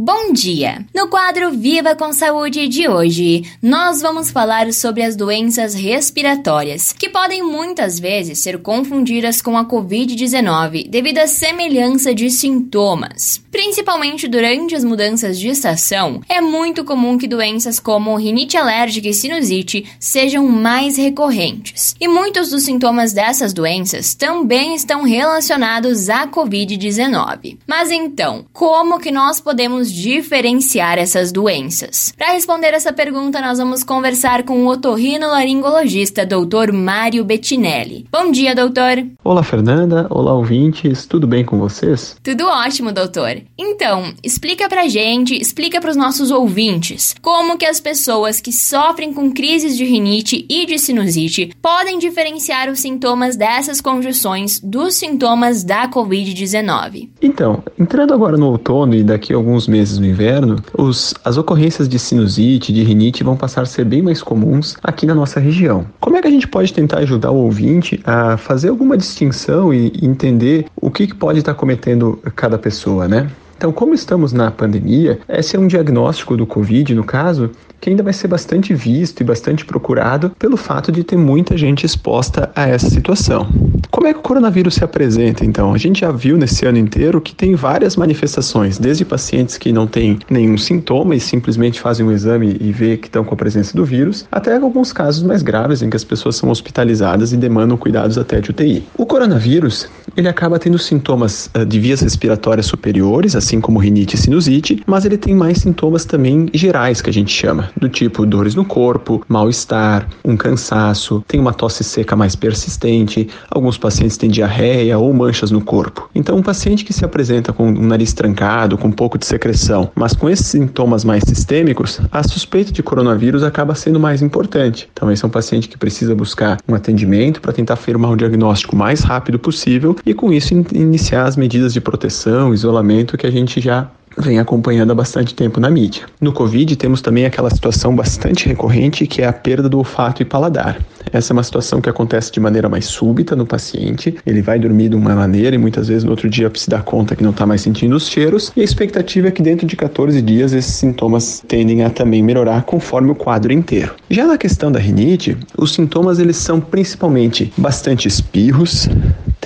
Bom dia! No quadro Viva com Saúde de hoje, nós vamos falar sobre as doenças respiratórias, que podem muitas vezes ser confundidas com a Covid-19 devido à semelhança de sintomas. Principalmente durante as mudanças de estação, é muito comum que doenças como rinite alérgica e sinusite sejam mais recorrentes, e muitos dos sintomas dessas doenças também estão relacionados à Covid-19. Mas então, como que nós podemos podemos diferenciar essas doenças? Para responder essa pergunta, nós vamos conversar com o otorrinolaringologista Dr. Mário Bettinelli. Bom dia, doutor. Olá, Fernanda. Olá, ouvintes. Tudo bem com vocês? Tudo ótimo, doutor. Então, explica pra gente, explica para os nossos ouvintes, como que as pessoas que sofrem com crises de rinite e de sinusite podem diferenciar os sintomas dessas conjunções dos sintomas da COVID-19. Então, entrando agora no outono e daqui a alguns meses no inverno, os, as ocorrências de sinusite, de rinite vão passar a ser bem mais comuns aqui na nossa região. Como é que a gente pode tentar ajudar o ouvinte a fazer alguma distinção e entender o que, que pode estar cometendo cada pessoa, né? Então, como estamos na pandemia, esse é um diagnóstico do Covid, no caso, que ainda vai ser bastante visto e bastante procurado pelo fato de ter muita gente exposta a essa situação. Como é que o coronavírus se apresenta, então? A gente já viu nesse ano inteiro que tem várias manifestações, desde pacientes que não têm nenhum sintoma e simplesmente fazem um exame e vê que estão com a presença do vírus, até alguns casos mais graves em que as pessoas são hospitalizadas e demandam cuidados até de UTI. O coronavírus, ele acaba tendo sintomas uh, de vias respiratórias superiores, assim como rinite e sinusite, mas ele tem mais sintomas também gerais que a gente chama do tipo dores no corpo, mal-estar, um cansaço, tem uma tosse seca mais persistente, alguns pacientes têm diarreia ou manchas no corpo. Então, um paciente que se apresenta com um nariz trancado, com um pouco de secreção, mas com esses sintomas mais sistêmicos, a suspeita de coronavírus acaba sendo mais importante. Então, esse é um paciente que precisa buscar um atendimento para tentar afirmar o diagnóstico mais rápido possível e, com isso, in iniciar as medidas de proteção, isolamento que a gente já vem acompanhando há bastante tempo na mídia. No Covid, temos também aquela situação bastante recorrente que é a perda do olfato e paladar. Essa é uma situação que acontece de maneira mais súbita no paciente. Ele vai dormir de uma maneira e muitas vezes no outro dia se dá conta que não está mais sentindo os cheiros. E a expectativa é que dentro de 14 dias esses sintomas tendem a também melhorar conforme o quadro inteiro. Já na questão da rinite, os sintomas eles são principalmente bastante espirros,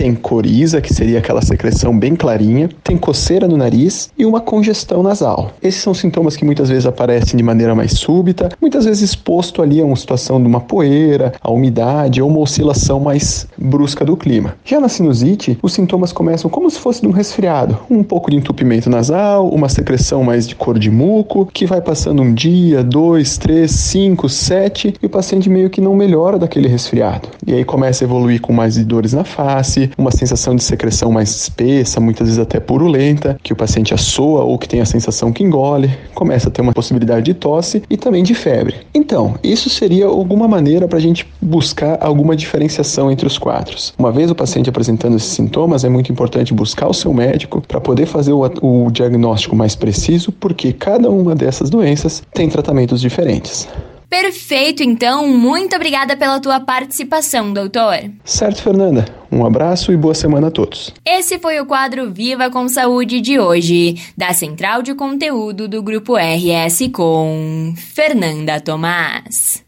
tem coriza, que seria aquela secreção bem clarinha, tem coceira no nariz e uma congestão nasal. Esses são sintomas que muitas vezes aparecem de maneira mais súbita, muitas vezes exposto ali a uma situação de uma poeira, a umidade ou uma oscilação mais brusca do clima. Já na sinusite, os sintomas começam como se fosse de um resfriado, um pouco de entupimento nasal, uma secreção mais de cor de muco, que vai passando um dia, dois, três, cinco, sete, e o paciente meio que não melhora daquele resfriado. E aí começa a evoluir com mais dores na face, uma sensação de secreção mais espessa, muitas vezes até purulenta, que o paciente assoa ou que tem a sensação que engole, começa a ter uma possibilidade de tosse e também de febre. Então, isso seria alguma maneira para a gente buscar alguma diferenciação entre os quadros. Uma vez o paciente apresentando esses sintomas, é muito importante buscar o seu médico para poder fazer o, o diagnóstico mais preciso, porque cada uma dessas doenças tem tratamentos diferentes. Perfeito, então. Muito obrigada pela tua participação, doutor. Certo, Fernanda. Um abraço e boa semana a todos. Esse foi o quadro Viva com Saúde de hoje, da Central de Conteúdo do Grupo RS com Fernanda Tomás.